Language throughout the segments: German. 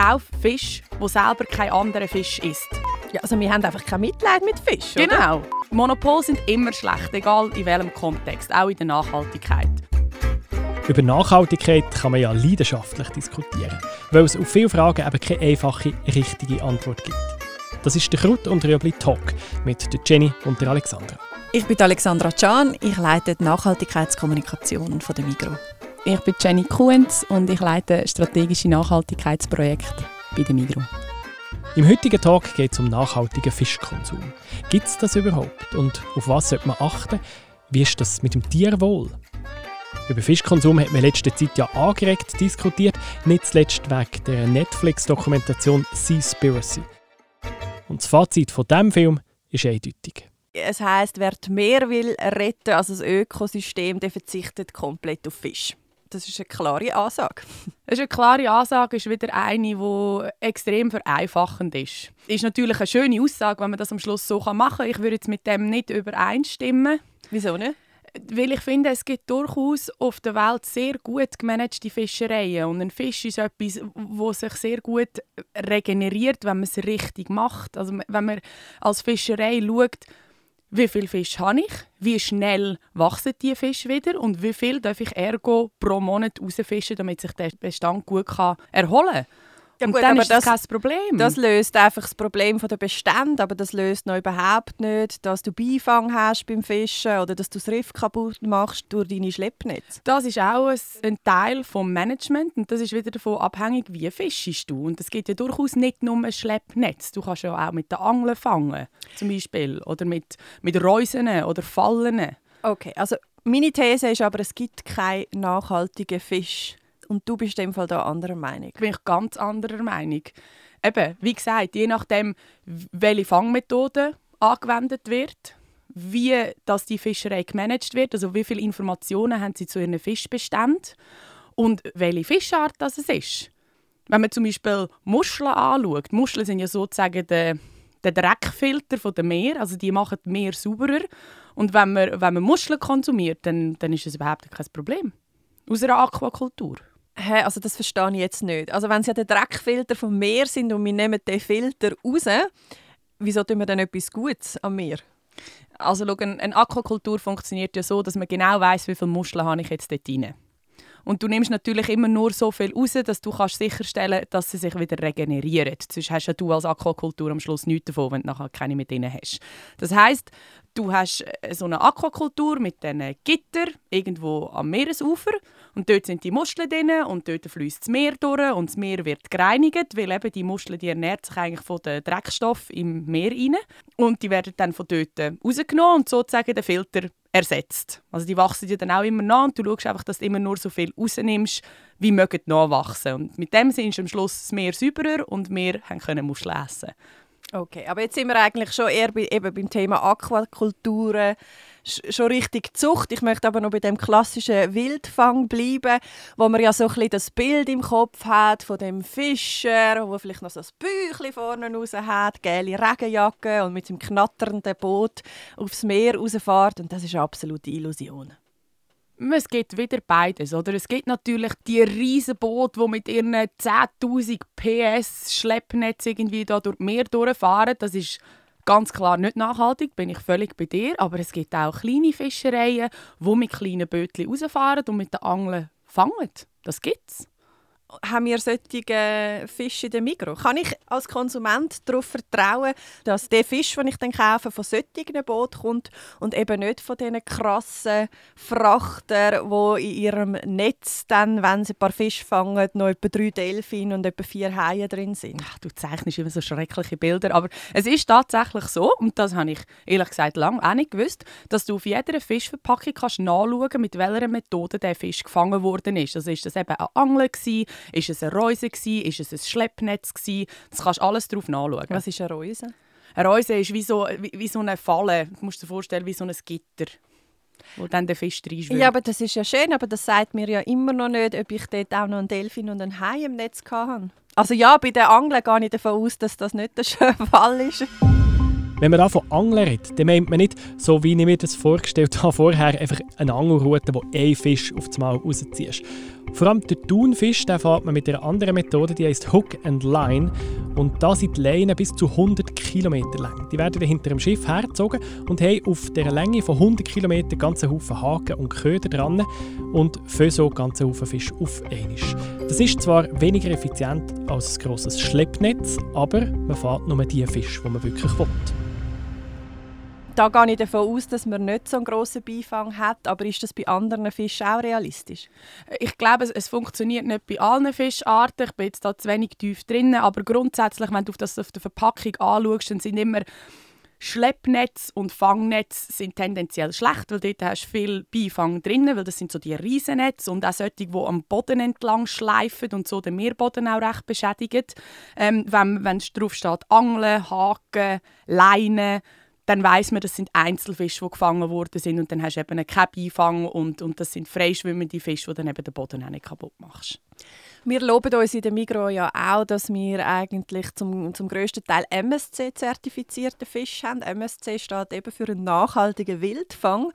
kauf Fisch, wo selber kein anderer Fisch isst. Ja, also wir haben einfach kein Mitleid mit Fisch, oder? Genau. Monopole sind immer schlecht, egal in welchem Kontext, auch in der Nachhaltigkeit. Über Nachhaltigkeit kann man ja leidenschaftlich diskutieren, weil es auf viele Fragen eben keine einfache, richtige Antwort gibt. Das ist der Krut und Rüebli Talk mit der Jenny und der Alexandra. Ich bin Alexandra Can, ich leite die Nachhaltigkeitskommunikation von der Migro. Ich bin Jenny Kuhns und ich leite strategische Nachhaltigkeitsprojekte bei der Migro. Im heutigen Tag geht es um nachhaltigen Fischkonsum. Gibt es das überhaupt und auf was sollte man achten? Wie ist das mit dem Tierwohl? Über Fischkonsum hat man in letzter Zeit ja angeregt diskutiert, nicht zuletzt wegen der Netflix-Dokumentation Seaspiracy. Und das Fazit von diesem Film ist eindeutig. Es heisst, wer Meer will retten, also das Ökosystem, der verzichtet komplett auf Fisch. Das ist eine klare Ansage. Das ist eine klare Ansage, ist wieder eine, die extrem vereinfachend ist. Ist natürlich eine schöne Aussage, wenn man das am Schluss so machen kann. Ich würde jetzt mit dem nicht übereinstimmen. Wieso nicht? Weil ich finde, es gibt durchaus auf der Welt sehr gut gemanagte Fischereien. Und ein Fisch ist etwas, wo sich sehr gut regeneriert, wenn man es richtig macht. Also wenn man als Fischerei schaut, wie viel Fisch habe ich, wie schnell wachsen die Fische wieder und wie viel darf ich ergo pro Monat rausfischen, damit sich der Bestand gut erholen kann. Ja, und gut, dann ist das, das kein Problem. Das löst einfach das Problem der Bestände, aber das löst noch überhaupt nicht, dass du Beifang hast beim Fischen oder dass du das Riff kaputt machst durch deine Schleppnetze. Das ist auch ein Teil des Management und das ist wieder davon abhängig, wie fischst du. Und es gibt ja durchaus nicht nur ein Schleppnetz. Du kannst ja auch mit der Angel fangen, zum Beispiel, oder mit, mit Reusen oder Fallen. Okay, also meine These ist aber, es gibt keinen nachhaltigen Fisch und du bist in dem Fall da anderer Meinung. Bin ich ganz anderer Meinung. Eben, wie gesagt, je nachdem, welche Fangmethode angewendet wird, wie dass die Fischerei gemanagt wird, also wie viele Informationen haben sie zu ihren Fischbeständen und welche Fischart das ist. Wenn man zum Beispiel Muscheln anschaut, Muscheln sind ja sozusagen der, der Dreckfilter von dem Meer, also die machen das Meer sauberer. Und wenn man, wenn man Muscheln konsumiert, dann, dann ist es überhaupt kein Problem. Aus einer Aquakultur. Hä, also das verstehe ich jetzt nicht. Also wenn es ja der Dreckfilter vom Meer sind und wir nehmen den Filter raus, wieso tun wir dann etwas Gutes am Meer? Also schau, eine Aquakultur funktioniert ja so, dass man genau weiß, wie viele Muscheln habe ich jetzt dort rein. Und du nimmst natürlich immer nur so viel raus, dass du kannst sicherstellen dass sie sich wieder regenerieren. Sonst hast ja du als Aquakultur am Schluss nichts davon, wenn du nachher keine mit denen hast. Das heißt, du hast äh, so eine Aquakultur mit diesen Gitter irgendwo am Meeresufer und dort sind die Muscheln drin und dort fließt das Meer durch und das Meer wird gereinigt, weil eben die Muscheln die ernährt sich eigentlich von den Dreckstoffen im Meer rein und die werden dann von dort rausgenommen und sozusagen den Filter ersetzt. Also die wachsen dir dann auch immer nach und du schaust einfach, dass du immer nur so viel rausnimmst, wie mögen nachwachsen. Und mit dem sind am Schluss das Meer sauberer und wir können Muscheln essen. Okay, aber jetzt sind wir eigentlich schon eher bei, eben beim Thema Aquakulturen, schon richtig Zucht. Ich möchte aber noch bei dem klassischen Wildfang bleiben, wo man ja so ein bisschen das Bild im Kopf hat von dem Fischer, wo vielleicht noch so ein Büchlein vorne raus hat, gelbe Regenjacke und mit seinem knatternden Boot aufs Meer rausfährt. Und das ist eine absolute Illusion. Es gibt wieder beides, oder? Es gibt natürlich die riesen Boote, die mit ihren 10.000 PS Schleppnetz irgendwie da durch Meer durchfahren. Das ist ganz klar nicht nachhaltig, bin ich völlig bei dir. Aber es gibt auch kleine Fischereien, die mit kleinen Bötchen rausfahren und mit den Angeln fangen. Das gibt's haben wir solche Fische in der Mikro? Kann ich als Konsument darauf vertrauen, dass der Fisch, den ich dann kaufe, von solchen Boot kommt und eben nicht von diesen krassen Frachter, die in ihrem Netz dann, wenn sie ein paar Fische fangen, noch etwa drei Delfine und etwa vier Haie drin sind? Ach, du zeichnest immer so schreckliche Bilder, aber es ist tatsächlich so, und das habe ich ehrlich gesagt lange auch nicht gewusst, dass du auf jeder Fischverpackung kannst nachschauen mit welcher Methode der Fisch gefangen worden ist. Also ist das eben ein Angler gewesen, ist es eine Reuse? Ist es ein Schleppnetz? Das kannst du alles drauf nachschauen. Was ist eine Reuse? Eine Reuse ist wie so, wie, wie so eine Falle. Du musst dir vorstellen, wie so ein Gitter wo dann der Fisch reinschwimmt. Ja, aber das ist ja schön, aber das sagt mir ja immer noch nicht, ob ich dort auch noch einen Delfin und einen Hai im Netz hatte. Also ja, bei den Angeln gehe ich davon aus, dass das nicht der schöne Fall ist. Wenn man da von Angeln redet, dann meint man nicht, so wie ich mir das vorgestellt habe vorher, einfach eine Angelroute, wo ein Fisch auf das Mal rausziehst. Vor allem der Thunfisch den fährt man mit einer anderen Methode, die heißt Hook and Line. Und da sind die Leinen bis zu 100 km lang. Die werden dann hinter dem Schiff hergezogen und haben auf der Länge von 100 km ganze Haufen Haken und Köder dran und für so ganze Haufen Fisch auf einmal. Das ist zwar weniger effizient als ein grosses Schleppnetz, aber man fährt nur die Fische, die man wirklich will da gehe ich davon aus, dass man nicht so einen grossen Beifang hat. Aber ist das bei anderen Fischen auch realistisch? Ich glaube, es, es funktioniert nicht bei allen Fischarten. Ich bin jetzt da zu wenig tief drin. Aber grundsätzlich, wenn du das auf der Verpackung anschaust, dann sind immer Schleppnetz und Fangnetz sind tendenziell schlecht, weil dort hast du viel Beifang drin, weil das sind so die Riesennetze und auch solche, die am Boden entlang schleifen und so den Meerboden auch recht beschädigen. Ähm, wenn, wenn drauf steht Angeln, Haken, Leinen, dann weiß man, das sind Einzelfische, die gefangen worden sind und dann hast du eben keinen Beifang und, und das sind freischwimmende Fische, die dann eben den Boden auch nicht kaputt machst. Wir loben uns in der Migro ja auch, dass wir eigentlich zum, zum grössten Teil MSC-zertifizierte Fische haben. MSC steht eben für einen nachhaltigen Wildfang.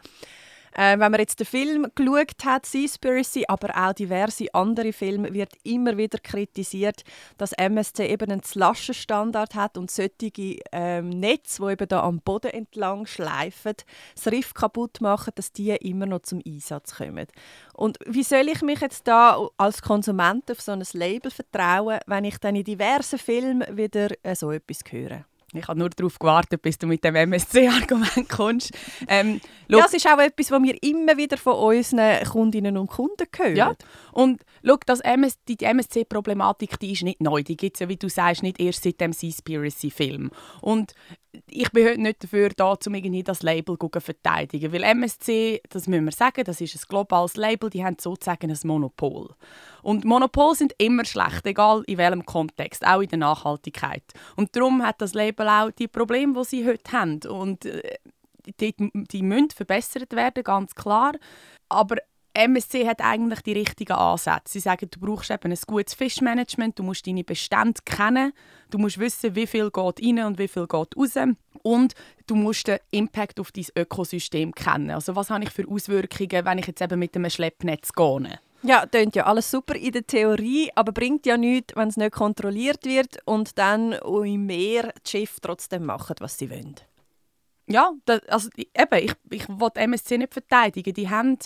Äh, wenn man jetzt den Film geschaut hat, Seaspiracy, aber auch diverse andere Filme, wird immer wieder kritisiert, dass MSC eben einen Slaschen-Standard hat und solche ähm, Netze, die eben da am Boden entlang schleifen, das Riff kaputt machen, dass die immer noch zum Einsatz kommen. Und wie soll ich mich jetzt da als Konsument auf so ein Label vertrauen, wenn ich dann in diversen Filmen wieder äh, so etwas höre? Ich habe nur darauf gewartet, bis du mit dem MSC-Argument kommst. Ähm, ja, das ist auch etwas, was wir immer wieder von unseren Kundinnen und Kunden hören. Ja. Und schau, das MS, die MSC-Problematik die ist nicht neu. Die gibt es ja, wie du sagst, nicht erst seit dem Seaspiracy-Film. Und ich bin heute nicht dafür da, um irgendwie das Label zu verteidigen. Weil MSC, das müssen wir sagen, das ist ein globales Label, die haben sozusagen ein Monopol. Und Monopole sind immer schlecht, egal in welchem Kontext, auch in der Nachhaltigkeit. Und darum hat das Label auch die Probleme, die sie heute haben. Und äh, die, die müssen verbessert werden, ganz klar. Aber MSC hat eigentlich die richtigen Ansätze. Sie sagen, du brauchst eben ein gutes Fischmanagement, du musst deine Bestände kennen, du musst wissen, wie viel geht rein und wie viel geht raus und du musst den Impact auf dein Ökosystem kennen. Also was habe ich für Auswirkungen, wenn ich jetzt eben mit einem Schleppnetz gehe? Ja, klingt ja alles super in der Theorie, aber bringt ja nichts, wenn es nicht kontrolliert wird und dann im Meer die Schiffe trotzdem machen, was sie wollen. Ja, das, also eben, ich, ich will MSC nicht verteidigen. Die haben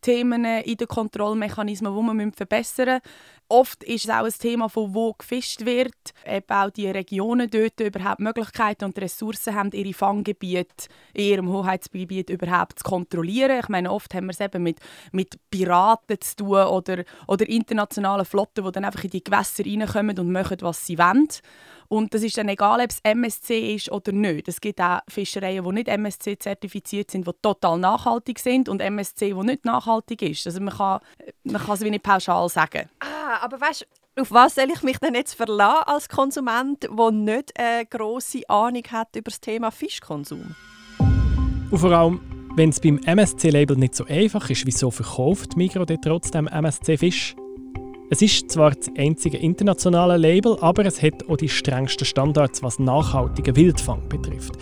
Themen in den Kontrollmechanismen, die man verbessern müssen. Oft ist es auch ein Thema, von wo gefischt wird. Eben auch die Regionen dort überhaupt Möglichkeiten und Ressourcen haben, ihre Fanggebiete in ihrem Hoheitsgebiet überhaupt zu kontrollieren. Ich meine, oft haben wir es eben mit, mit Piraten zu tun oder, oder internationalen Flotten, die dann einfach in die Gewässer reinkommen und machen, was sie wollen. Und das ist dann egal, ob es MSC ist oder nicht. Es gibt auch Fischereien, die nicht MSC-zertifiziert sind, die total nachhaltig sind und MSC, die nicht nachhaltig ist. Also man kann, man kann es wie nicht pauschal sagen. Ah, aber weißt auf was soll ich mich denn jetzt verlassen als Konsument, der nicht eine grosse Ahnung hat über das Thema Fischkonsum? Und vor allem, wenn es beim MSC-Label nicht so einfach ist, wieso verkauft Migro trotzdem MSC-Fisch? Es ist zwar das einzige internationale Label, aber es hat auch die strengsten Standards, was nachhaltigen Wildfang betrifft.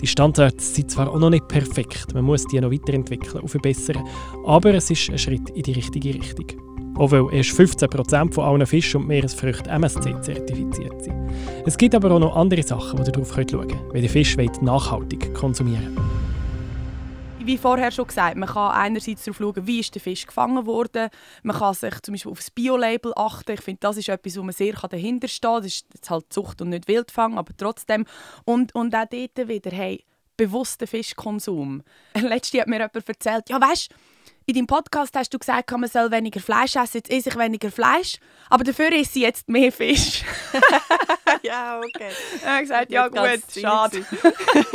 Die Standards sind zwar auch noch nicht perfekt, man muss die noch weiterentwickeln und verbessern, aber es ist ein Schritt in die richtige Richtung. Weil erst 15% von allen Fischen und Meeresfrüchten MSC zertifiziert sind. Es gibt aber auch noch andere Sachen, die ihr darauf schauen könnt, wenn ihr Fisch nachhaltig konsumieren wollt wie vorher schon gesagt, man kann einerseits darauf schauen, wie ist der Fisch gefangen wurde. Man kann sich zum Beispiel auf das Bio-Label achten. Ich finde, das ist etwas, wo man sehr dahinter steht. Das ist jetzt halt Zucht und nicht Wildfang, aber trotzdem. Und, und auch dort wieder, hey, bewusster Fischkonsum. Letztes hat mir jemand erzählt, ja weißt in deinem Podcast hast du gesagt, man soll weniger Fleisch essen. Jetzt esse ich weniger Fleisch, aber dafür esse ich jetzt mehr Fisch. ja, okay. Ich habe gesagt, ja gut, schade.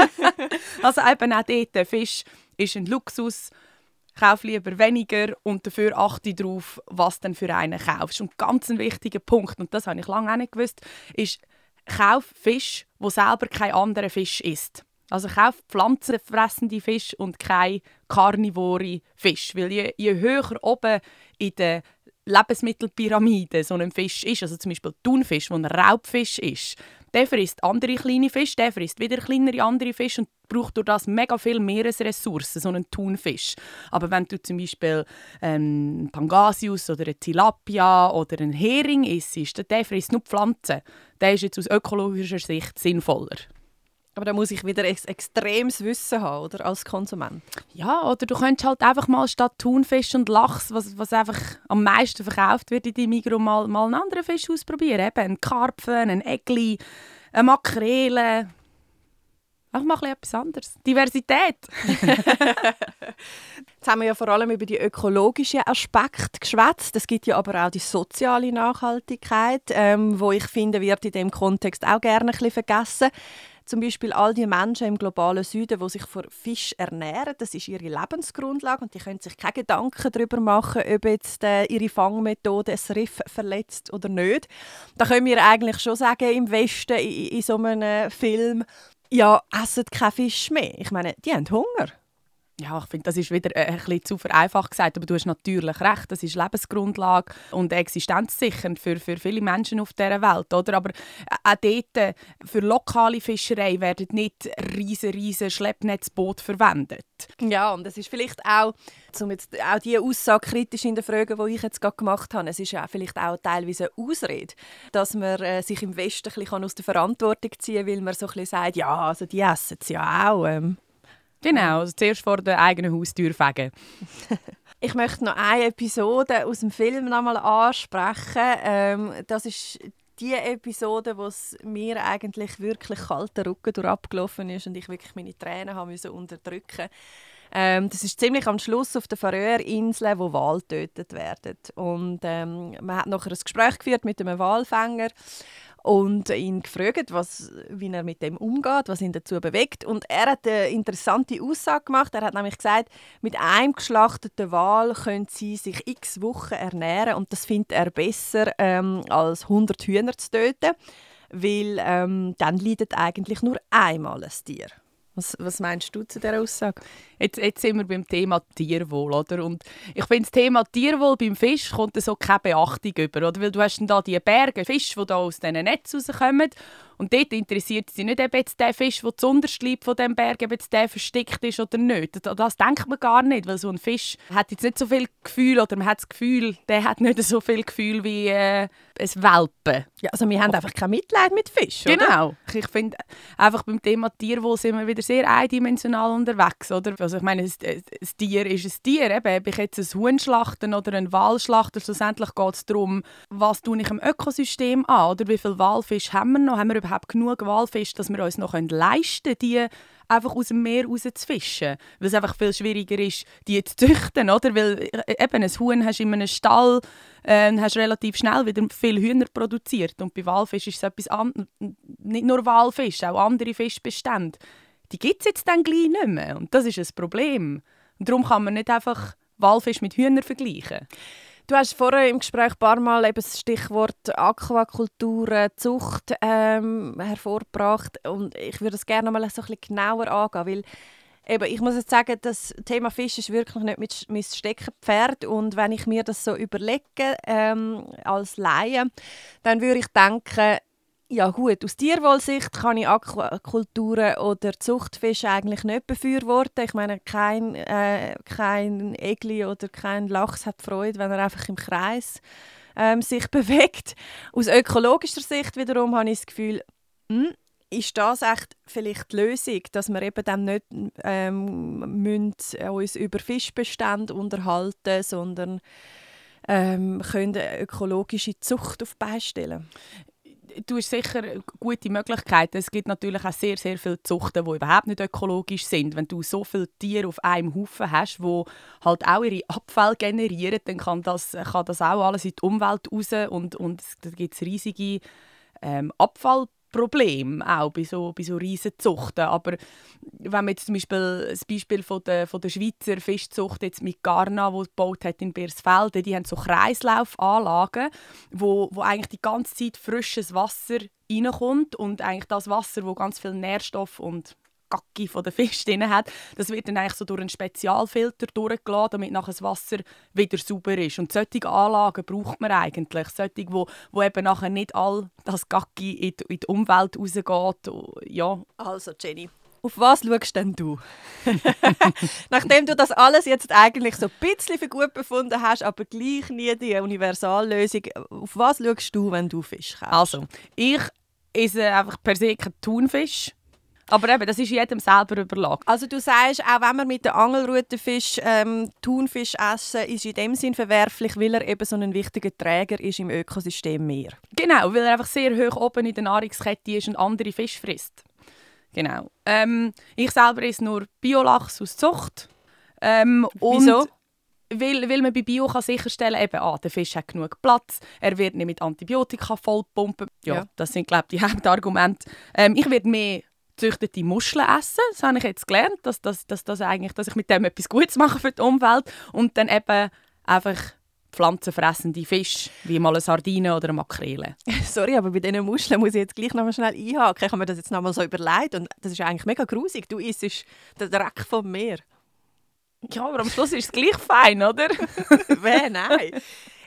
also eben auch dort, Fisch ist ein Luxus. Kauf lieber weniger und dafür achte darauf, was du für einen kaufst. Und ganz ein wichtiger Punkt, und das habe ich lange auch nicht gewusst, ist, kauf Fisch, wo selber kein anderer Fisch isst. Also kauf pflanzenfressende Fisch und kein karnivore Fisch. Weil je, je höher oben in der Lebensmittelpyramide so ein Fisch ist, also zum Beispiel Thunfisch, wo ein Raubfisch ist, der frisst andere kleine Fische, der frisst wieder kleinere andere Fische und braucht durch das mega viel Meeresressourcen, so ein Thunfisch. Aber wenn du zum Beispiel ähm, Pangasius oder eine Tilapia oder einen Hering isst, dann der frisst nur Pflanzen. Der ist jetzt aus ökologischer Sicht sinnvoller. Aber da muss ich wieder ein extremes Wissen haben, oder? Als Konsument. Ja, oder du könntest halt einfach mal statt Thunfisch und Lachs, was, was einfach am meisten verkauft wird in deinem Migros, mal, mal einen anderen Fisch ausprobieren. Eben einen Karpfen, einen Egli, eine Makrele. Einfach mal etwas anderes. Diversität. Jetzt haben wir ja vor allem über die ökologischen Aspekte geschwätzt. Es gibt ja aber auch die soziale Nachhaltigkeit, ähm, wo ich finde, wird in dem Kontext auch gerne ein bisschen vergessen zum Beispiel all die Menschen im globalen Süden, die sich von Fisch ernähren, das ist ihre Lebensgrundlage und die können sich keine Gedanken darüber machen, ob jetzt äh, ihre Fangmethode ein Riff verletzt oder nicht. Da können wir eigentlich schon sagen, im Westen, in, in so einem Film, ja, essen kein Fisch mehr. Ich meine, die haben Hunger ja, ich finde, das ist wieder äh, ein bisschen zu vereinfacht gesagt, aber du hast natürlich recht, das ist Lebensgrundlage und existenzsichernd für, für viele Menschen auf dieser Welt, oder? Aber äh, auch dort, äh, für lokale Fischerei werden nicht riesen, riesen Schleppnetzboote verwendet. Ja, und es ist vielleicht auch, um jetzt auch die Aussage kritisch in der Frage, die ich jetzt gerade gemacht habe, es ist ja vielleicht auch teilweise eine Ausrede, dass man sich im Westen ein bisschen aus der Verantwortung ziehen kann, weil man so ein bisschen sagt, ja, also die essen es ja auch. Ähm Genau, also zuerst vor der eigenen Haustür fegen. ich möchte noch eine Episode aus dem Film nochmal ansprechen. Ähm, das ist die Episode, wo es mir eigentlich wirklich kalter Rücken durch abgelaufen ist und ich wirklich meine Tränen haben müssen unterdrücken. Ähm, das ist ziemlich am Schluss auf der Färöerinseln, wo Wale getötet werden. Und ähm, man hat nachher ein Gespräch geführt mit einem Walfänger und ihn gefragt, was, wie er mit dem umgeht, was ihn dazu bewegt. Und er hat eine interessante Aussage gemacht. Er hat nämlich gesagt, mit einem geschlachteten Wal können sie sich x Wochen ernähren und das findet er besser ähm, als 100 Hühner zu töten, weil ähm, dann leidet eigentlich nur einmal ein Tier. Was, was meinst du zu dieser Aussage? Jetzt, jetzt sind wir beim Thema Tierwohl, oder? Und ich finde, das Thema Tierwohl beim Fisch kommt so keine Beachtung über, oder? Weil du hast dann da die Berge Fisch, die da aus diesen Netzen rauskommen und dort interessiert sie nicht, ob jetzt der Fisch, der zuunterst liegt von diesem Berg, ob jetzt der versteckt ist oder nicht. Das denkt man gar nicht, weil so ein Fisch hat jetzt nicht so viel Gefühl oder man hat das Gefühl, der hat nicht so viel Gefühl wie äh, ein Welpen. Ja, also wir haben einfach kein Mitleid mit Fisch, oder? Genau. Ich finde, einfach beim Thema Tierwohl sind wir wieder sehr eindimensional unterwegs, oder? Also ich meine, ein, Tier ist ein Tier. Eben, ob ich jetzt ein Huhn schlachten oder einen Wal schlachten, schlussendlich geht es darum, was tue ich im Ökosystem an, oder wie viele Walfische haben wir noch? Haben wir überhaupt genug Walfische, dass wir uns noch leisten können, die einfach aus dem Meer raus zu fischen. Weil es einfach viel schwieriger ist, die zu züchten, oder? Weil äh, eben ein Huhn hast du in einem Stall, äh, hast relativ schnell wieder viele Hühner produziert. Und bei Walfisch ist es etwas anderes. Nicht nur Walfisch, auch andere Fischbestände. Die gibt es jetzt dann gleich nicht mehr. Und das ist ein Problem. Und darum kann man nicht einfach Walfisch mit Hühnern vergleichen. Du hast vorher im Gespräch ein paar Mal eben das Stichwort Aquakultur, Zucht ähm, hervorgebracht. Und ich würde es gerne noch mal so ein bisschen genauer angehen, weil eben, ich muss jetzt sagen, das Thema Fisch ist wirklich nicht mein Steckenpferd. Und wenn ich mir das so überlege ähm, als Laie, dann würde ich denken, ja gut, aus Tierwohlsicht kann ich Aquakulturen oder Zuchtfische eigentlich nicht befürworten. Ich meine, kein, äh, kein Egli oder kein Lachs hat Freude, wenn er einfach im Kreis ähm, sich bewegt. Aus ökologischer Sicht wiederum habe ich das Gefühl, mh, hm, ist das echt vielleicht die Lösung, dass wir eben dann nicht ähm, uns über Fischbestände unterhalten, sondern ähm, können ökologische Zucht auf beistellen du hast sicher gute Möglichkeiten. Es gibt natürlich auch sehr, sehr viele Zuchten, die überhaupt nicht ökologisch sind. Wenn du so viele Tiere auf einem Haufen hast, die halt auch ihre Abfälle generieren, dann kann das, kann das auch alles in die Umwelt raus und, und da gibt es riesige ähm, Abfall Problem auch bei so, bei so riesen Zuchten. Aber wenn man jetzt zum Beispiel das Beispiel von der, von der Schweizer Fischzucht jetzt mit Garna, wo gebaut hat in Beersfelde, die haben so Kreislaufanlagen, wo, wo eigentlich die ganze Zeit frisches Wasser reinkommt und eigentlich das Wasser, wo ganz viel Nährstoff und Gacki von der Fisch drin hat, das wird dann eigentlich so durch einen Spezialfilter durchgeladen, damit nachher das Wasser wieder sauber ist. Und solche Anlagen braucht man eigentlich. Solche, wo, wo eben nachher nicht all das Gacki in die, in die Umwelt rausgeht. Ja. Also Jenny, auf was schaust denn du? Nachdem du das alles jetzt eigentlich so ein bisschen für gut befunden hast, aber gleich nie die Universallösung, auf was schaust du, wenn du Fisch kaufst? Also, ich esse einfach per se kein Thunfisch. Aber eben, das ist jedem selber überlegt. Also du sagst, auch wenn wir mit der Angelrute Fisch, ähm, Thunfisch essen, ist in dem Sinn verwerflich, weil er eben so ein wichtiger Träger ist im Ökosystem Meer. Genau, weil er einfach sehr hoch oben in der Nahrungskette ist und andere Fisch frisst. Genau. Ähm, ich selber esse nur Biolachs aus Zucht. Ähm, Wieso? Weil, weil man bei Bio kann sicherstellen kann, ah, der Fisch hat genug Platz, er wird nicht mit Antibiotika vollpumpen. Ja, ja. das sind glaube ich die Hauptargumente. Ähm, ich werde mehr gezüchtete Muscheln essen. Das habe ich jetzt gelernt, dass, dass, dass, dass, eigentlich, dass ich mit dem etwas Gutes mache für die Umwelt. Und dann eben einfach pflanzenfressende Fische, wie mal eine Sardine oder eine Makrele. Sorry, aber bei diesen Muscheln muss ich jetzt gleich noch mal schnell einhaken. Ich habe mir das jetzt noch mal so überlegt und das ist eigentlich mega grusig. Du isst den Dreck vom Meer. Ja, aber am Schluss ist es gleich fein, oder? Wer? Nein.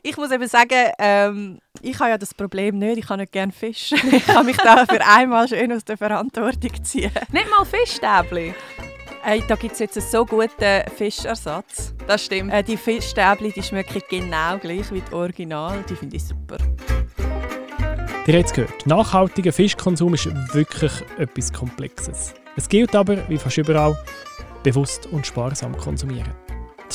Ich muss eben sagen, ähm, ich habe ja das Problem nicht. Ich habe nicht gerne Fisch. ich kann mich da für einmal schön aus der Verantwortung ziehen. Nicht mal Fischstäbli? Hey, da gibt es jetzt einen so guten Fischersatz. Das stimmt. Äh, die Fischstäbli die schmecken genau gleich wie das Original. Die finde ich super. Ihr habt es gehört, nachhaltiger Fischkonsum ist wirklich etwas Komplexes. Es gilt aber, wie fast überall, bewusst und sparsam konsumieren.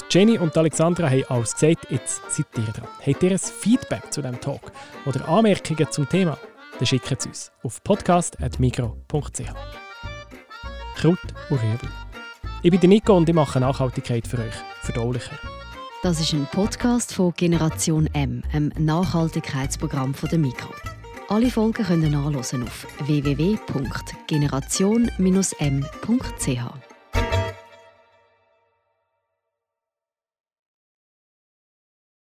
Jenny und Alexandra haben alles gesagt, jetzt seid ihr dran. Habt ihr ein Feedback zu diesem Talk oder Anmerkungen zum Thema? Dann schickt es uns auf podcast.migro.ch. Kraut und Rüebli. Ich bin Nico und ich mache Nachhaltigkeit für euch verdaulicher. Das ist ein Podcast von Generation M, einem Nachhaltigkeitsprogramm von der Migro. Alle Folgen können nachlesen auf www.generation-m.ch.